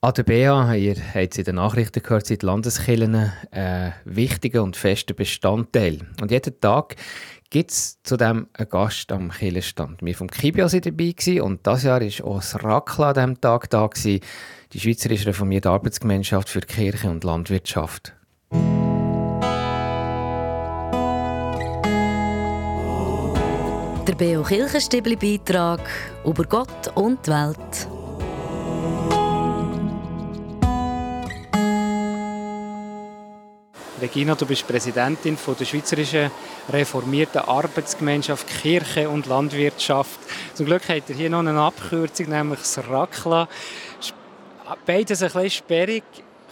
An der BA, ihr habt es in den Nachrichten gehört, sind Landeskirchen ein wichtiger und fester Bestandteil. Und jeden Tag gibt es zudem einen Gast am Kirchenstand. Wir vom Kibia waren dabei und dieses Jahr war auch das Rakla an diesem Tag da, gewesen, die Schweizerische Reformierte Arbeitsgemeinschaft für Kirche und Landwirtschaft. Der Beo Kirchenstibli Beitrag über Gott und die Welt. Regina, du bist Präsidentin von der Schweizerischen Reformierten Arbeitsgemeinschaft Kirche und Landwirtschaft. Zum Glück hat ihr hier noch eine Abkürzung, nämlich das RAKLA. Beides ein bisschen sperrig.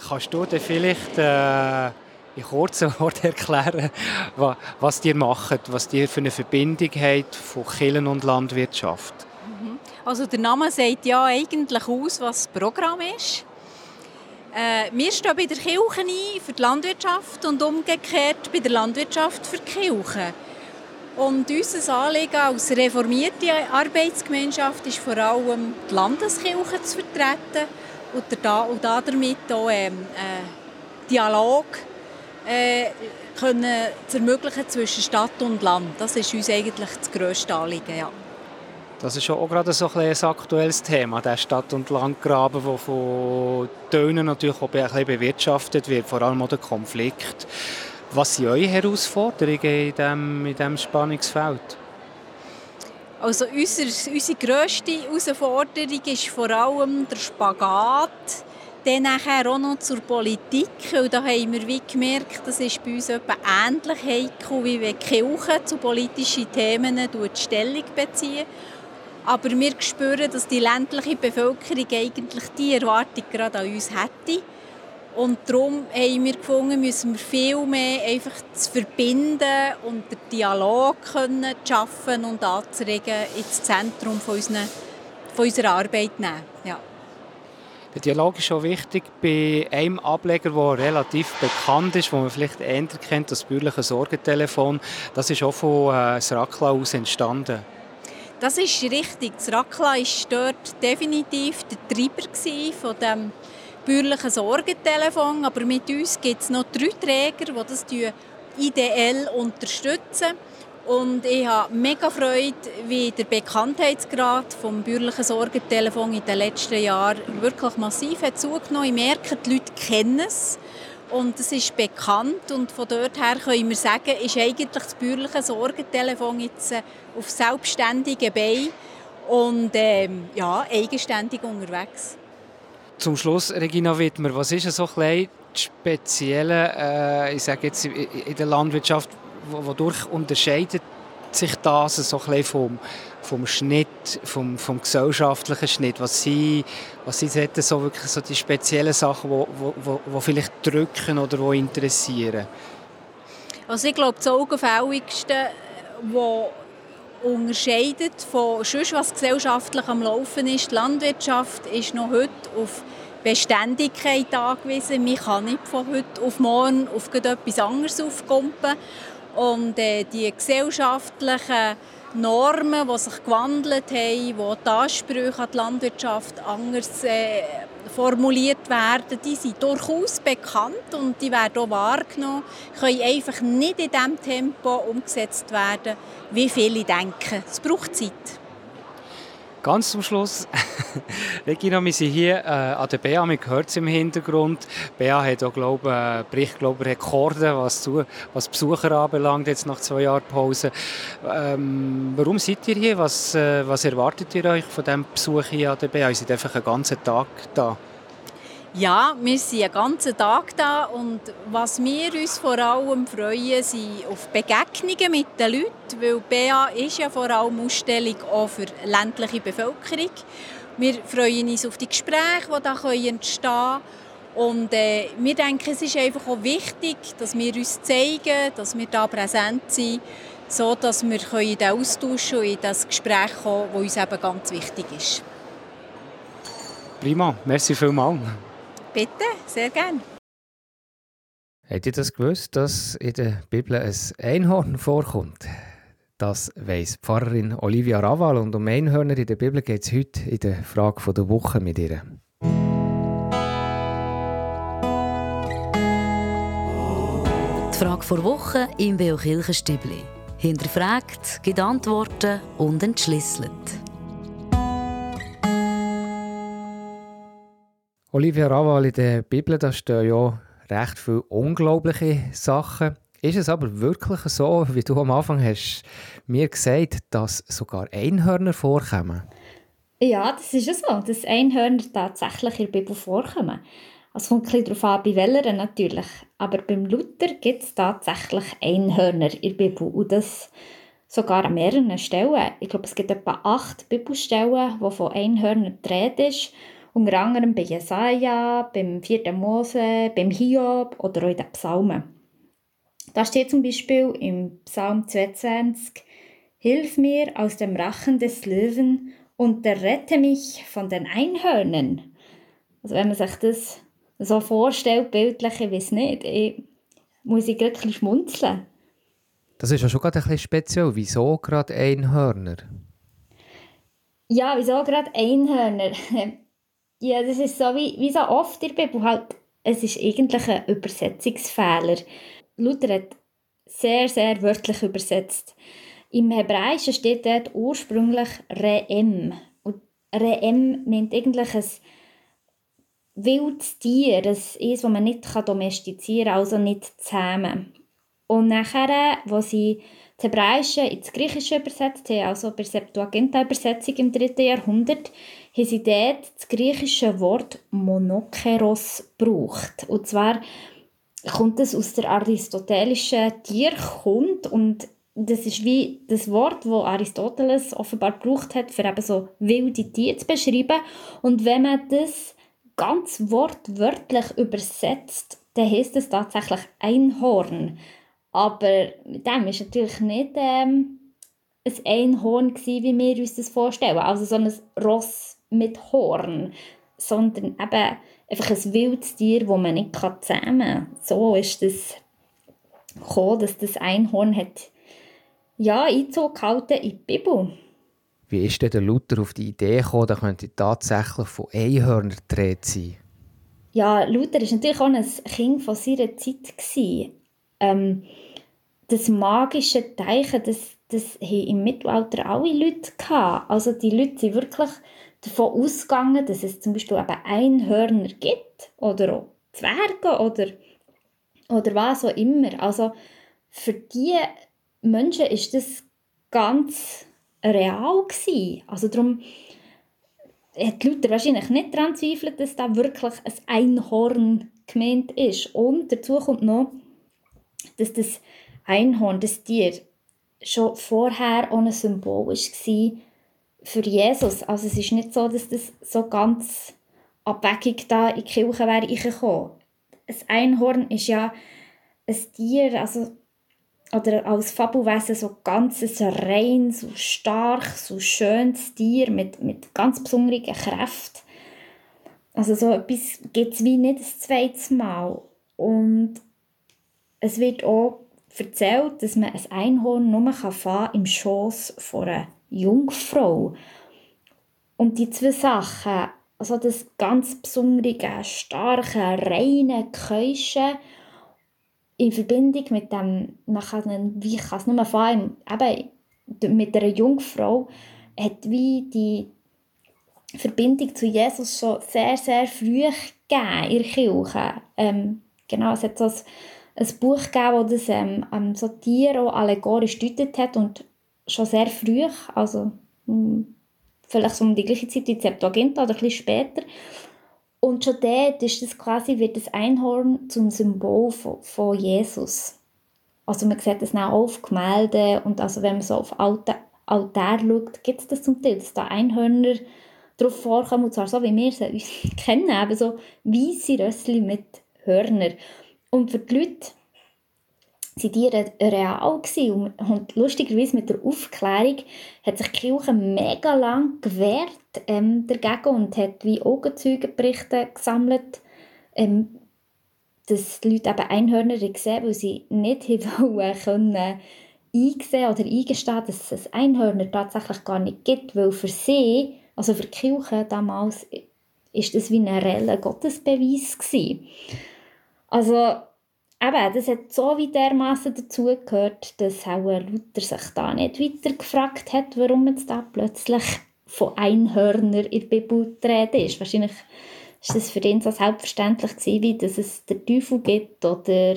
Kannst du dir vielleicht äh, in kurzen Worten erklären, was ihr macht, was ihr für eine Verbindung habt von Kirche und Landwirtschaft? Mhm. Also der Name sagt ja eigentlich aus, was das Programm ist. Äh, wir stehen bei der Kirche ein für die Landwirtschaft und umgekehrt bei der Landwirtschaft für die Kirche. Und unser Anliegen als reformierte Arbeitsgemeinschaft ist vor allem die Landeskirche zu vertreten und, da, und damit auch ähm, äh, Dialog äh, können zu ermöglichen zwischen Stadt und Land. Das ist uns eigentlich das grösste Anliegen. Ja. Das ist auch gerade so ein, ein aktuelles Thema, der Stadt- und Landgraben, der von Tönen natürlich auch ein bisschen bewirtschaftet wird, vor allem auch der Konflikt. Was sind eure Herausforderungen in diesem, in diesem Spannungsfeld? Also unsere, unsere grösste Herausforderung ist vor allem der Spagat, dann auch noch zur Politik, und da haben wir wie gemerkt, das ist bei uns etwa ähnlich heikel, wie wenn die Kirche zu politischen Themen Stellung beziehen aber wir spüren, dass die ländliche Bevölkerung eigentlich die Erwartung gerade an uns hätte. Und darum haben wir gefunden, müssen wir viel mehr einfach zu verbinden und den Dialog können schaffen und anzuregen ins Zentrum von, unseren, von unserer Arbeit nehmen. Ja. Der Dialog ist schon wichtig bei einem Ableger, der relativ bekannt ist, wo man vielleicht eher kennt, das bürgerliche Sorgentelefon. Das ist auch von äh, Srakla aus entstanden. Das ist richtig. Das Rakla war dort definitiv der Treiber von dem bürgerlichen Sorgentelefon. Aber mit uns gibt es noch drei Träger, die das ideell unterstützen. Und ich habe mega Freude, wie der Bekanntheitsgrad vom bürgerlichen Sorgentelefon in den letzten Jahren wirklich massiv hat zugenommen. Ich merke, die Leute kennen es. Und es ist bekannt und von dort her können wir sagen, ist eigentlich das bürgerliche Sorgentelefon jetzt äh, auf selbstständigen Beinen und ähm, ja, eigenständig unterwegs. Zum Schluss, Regina Wittmer, was ist so ein das Spezielle, äh, ich sage jetzt in der Landwirtschaft, wodurch unterscheidet sich das so ein vom, vom Schnitt, vom, vom gesellschaftlichen Schnitt? Was sind, was sind so wirklich so die speziellen Sachen, die wo, wo, wo vielleicht drücken oder wo interessieren? Also ich glaube, das Augenfälligste, was unterscheidet von sonst, was gesellschaftlich am Laufen ist, die Landwirtschaft ist noch heute auf Beständigkeit angewiesen. Man kann nicht von heute auf morgen auf etwas anderes aufkumpen. Und äh, die gesellschaftlichen Normen, die sich gewandelt haben, wo die Ansprüche an die Landwirtschaft anders äh, formuliert werden, die sind durchaus bekannt und die werden auch wahrgenommen, können einfach nicht in dem Tempo umgesetzt werden, wie viele denken. Es braucht Zeit. Ganz zum Schluss, Regina, wir sind hier äh, an der BA, man hört es im Hintergrund. BA hat auch, glaube, äh, bricht glaube, Rekorde, was, zu, was Besucher anbelangt, jetzt nach zwei Jahren Pause. Ähm, warum seid ihr hier? Was, äh, was erwartet ihr euch von diesem Besuch hier an der BA? Ihr seid einfach einen ganzen Tag da. Ja, wir sind den ganzen Tag da und was wir uns vor allem freuen, sind auf Begegnungen mit den Leuten, weil BA ist ja vor allem Ausstellung auch für ländliche Bevölkerung. Wir freuen uns auf die Gespräche, die da entstehen können. Und äh, wir denken, es ist einfach auch wichtig, dass wir uns zeigen, dass wir da präsent sind, so dass wir in den Austausch und in das Gespräch kommen, das uns eben ganz wichtig ist. Prima, merci vielmals. Bitte, sehr gern. Habt ihr das gewusst, dass in der Bibel ein Einhorn vorkommt? Das weiss Pfarrerin Olivia Raval und um Einhörner in der Bibel geht es heute in der Frage der Woche mit ihr. Die Frage vor Woche im Beokirchenstübli. Hinterfragt, gibt Antworten und entschlüsselt. Olivia Raval, in der Bibel da stehen ja recht viele unglaubliche Sachen. Ist es aber wirklich so, wie du am Anfang hast mir gesagt, dass sogar Einhörner vorkommen? Ja, das ist ja so, dass Einhörner tatsächlich in der Bibel vorkommen. Es kommt ein darauf an, bei welcher natürlich. Aber beim Luther gibt es tatsächlich Einhörner in der Bibel. Und das sogar an mehreren Stellen. Ich glaube, es gibt etwa acht Bibelstellen, wo von Einhörnern die ist. Unter anderem bei Jesaja, beim 4. Mose, beim Hiob oder auch in den Psalmen. Da steht zum Beispiel im Psalm 22, Hilf mir aus dem Rachen des Löwen und errette mich von den Einhörnern. Also wenn man sich das so vorstellt, bildlich, ich weiß nicht, ich, muss ich gerade schmunzeln. Das ist ja schon gerade ein bisschen speziell. Wieso gerade Einhörner? Ja, wieso gerade Einhörner? ja, das ist so wie, wie so oft in der Bibel. Halt, es ist eigentlich ein Übersetzungsfehler. Luther hat sehr, sehr wörtlich übersetzt. Im Hebräischen steht dort ursprünglich Re'em. Und Re'em meint eigentlich ein wildes Tier, das man nicht domestizieren kann, also nicht zähmen. Und nachher, wo sie das Hebräische ins Griechische übersetzt haben, also bei Septuaginta-Übersetzung im 3. Jahrhundert, haben sie dort das griechische Wort Monokeros gebraucht. Und zwar kommt es aus der aristotelischen Tierkunde und das ist wie das Wort, das Aristoteles offenbar gebraucht hat, für eben so wilde Tiere zu beschreiben. Und wenn man das ganz wortwörtlich übersetzt, dann heißt es tatsächlich Einhorn. Aber mit dem war natürlich nicht ähm, ein Einhorn gewesen, wie wir uns das vorstellen. Also so ein Ross mit Horn, sondern eben einfach ein wildes Tier, das man nicht zähmen kann. So ist das gekommen, dass das Einhorn hat ja, Einzug gehalten in die Bibel. Wie ist denn der Luther auf die Idee gekommen, da könnte tatsächlich von Einhörnern gedreht sein? Ja, Luther war natürlich auch ein Kind von seiner Zeit. Ähm, das magische Teichen, das, das haben im Mittelalter alle Leute gehabt. Also die Leute sind wirklich davon ausgegangen, dass es zum Beispiel eben Einhörner gibt oder auch Zwerge oder, oder was auch immer. Also für die Menschen ist das ganz real gewesen. Also darum hat Luther wahrscheinlich nicht daran zweifelt, dass da wirklich ein Einhorn gemeint ist. Und dazu kommt noch, dass das Einhorn, das Tier, schon vorher ein Symbol war für Jesus. Also es ist nicht so, dass das so ganz abwegig da in die Kirche wäre gekommen. Ein Einhorn ist ja ein Tier, also oder als Fabelwesen so ganz rein, so stark, so schönes Tier mit, mit ganz besonderen Kräften. Also so etwas gibt es wie nicht das zweite Mal. Und es wird auch erzählt, dass man ein Einhorn nur fahren im Schoß von einer Jungfrau. Und die zwei Sachen, also das ganz besondere, starke, reine, keusche in Verbindung mit dem, man kann, wie kann es nur fahren, eben mit einer Jungfrau, hat wie die Verbindung zu Jesus schon sehr, sehr früh gegeben in der Kirche. Ähm, genau, es hat so ein, ein Buch gegeben, das ähm, so Tiere allegorisch deutet hat und schon sehr früh, also hm, vielleicht so um die gleiche Zeit wie Septuaginta oder ein bisschen später, und schon dort ist das quasi, wird das Einhorn zum Symbol von, von Jesus. Also man sieht das auch auf Gemälden und also wenn man so auf Altar, Altar schaut, gibt es das zum Teil, dass da Einhörner drauf vorkommen, und zwar so, wie wir sie kennen, eben so weisse Rössli mit Hörnern. Und für die Leute sind die real gewesen. Und, lustigerweise mit der Aufklärung hat sich die Kirche mega lang gewehrt ähm, dagegen und hat wie Augenzeugenberichte gesammelt, ähm, dass die Leute eben Einhörner gesehen weil sie nicht wollen können einsehen oder eingestehen, dass es Einhörner tatsächlich gar nicht gibt, weil für sie, also für die Kirche damals, ist das wie ein reeller Gottesbeweis gewesen. Also eben, das hat so wie dermaßen dazugehört, dass auch Luther sich da nicht weiter gefragt hat, warum jetzt da plötzlich von Einhörner in der Bibel die Rede ist. Wahrscheinlich ist das für ihn so selbstverständlich gewesen, wie dass es den Teufel gibt oder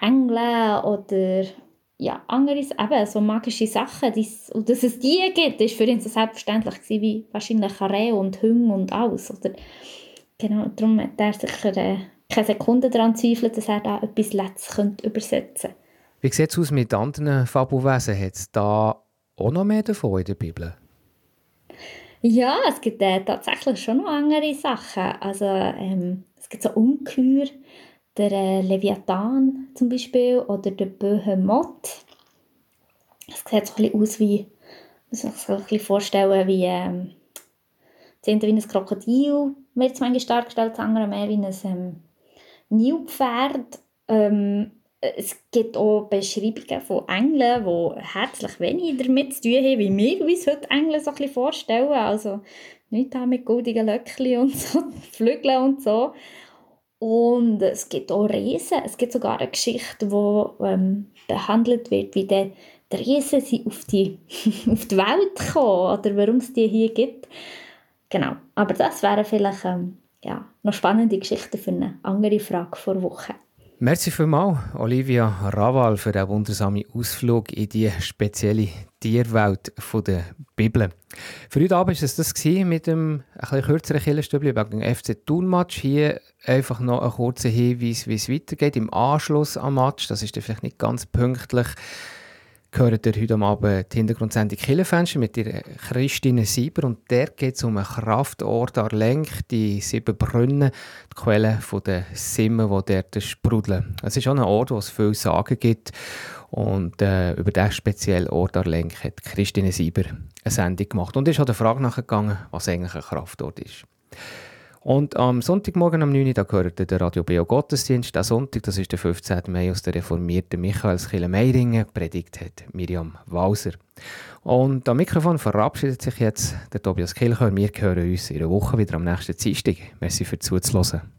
Engel oder ja, andere, eben so magische Sachen, die's, und dass es die gibt, ist für ihn so selbstverständlich gewesen, wie wahrscheinlich Reh und Hüng und alles. Oder, genau, darum hat er sicher äh, keine Sekunde daran zweifelt, dass er da etwas Letztes übersetzen könnte. Wie sieht es aus mit anderen Fabelwesen? Hat es da auch noch mehr davon in der Bibel? Ja, es gibt äh, tatsächlich schon noch andere Sachen. Also ähm, es gibt so Ungeheuer, der äh, Leviathan zum Beispiel oder der Behemoth. Es sieht so ein bisschen aus wie, muss man sich ein bisschen vorstellen, wie ähm, das eine wie ein Krokodil wird es manchmal dargestellt, das andere mehr wie ein ähm, Nilpferd. Ähm, es gibt auch Beschreibungen von Engeln, die herzlich wenig damit zu tun haben, wie wir uns heute Engel so ein bisschen vorstellen. Also nicht mit goldigen Löckchen und so, Flügeln und so. Und es gibt auch Riesen. Es gibt sogar eine Geschichte, wo ähm, behandelt wird, wie der, der Riesen sie auf die, auf die Welt kommen oder warum es die hier gibt. Genau. Aber das wäre vielleicht ähm, ja, noch spannende Geschichten für eine andere Frage vor Woche. Merci vielmals, Olivia Raval, für den wundersamen Ausflug in die spezielle Tierwelt der Bibel. Für heute Abend war es das mit dem etwas kürzeren Killerstübli wegen dem FC Thun-Match. Hier einfach noch ein kurzer Hinweis, wie es weitergeht im Anschluss am Match. Das ist vielleicht nicht ganz pünktlich gehört ihr heute Abend die Hintergrundsendung Killenfenster mit der Christine Sieber und der geht es um einen Kraftort Arlenk, die sieben Brunnen, die Quellen der Simmen, die dort sprudeln. Es ist auch ein Ort, wo es viel Sagen gibt und äh, über diesen speziellen Ort Arlenk hat Christine Sieber eine Sendung gemacht und ist auch der Frage nachgegangen, was eigentlich ein Kraftort ist. Und am Sonntagmorgen am 9. Uhr, da gehört der Radio Beo Gottesdienst. Der Sonntag, das ist der 15. Mai aus der reformierten Michaelskirche Meiringen, predigt hat Miriam Walser. Und am Mikrofon verabschiedet sich jetzt der Tobias Kilchör. Wir hören uns in einer Woche wieder am nächsten Dienstag. Merci für zuzuhören.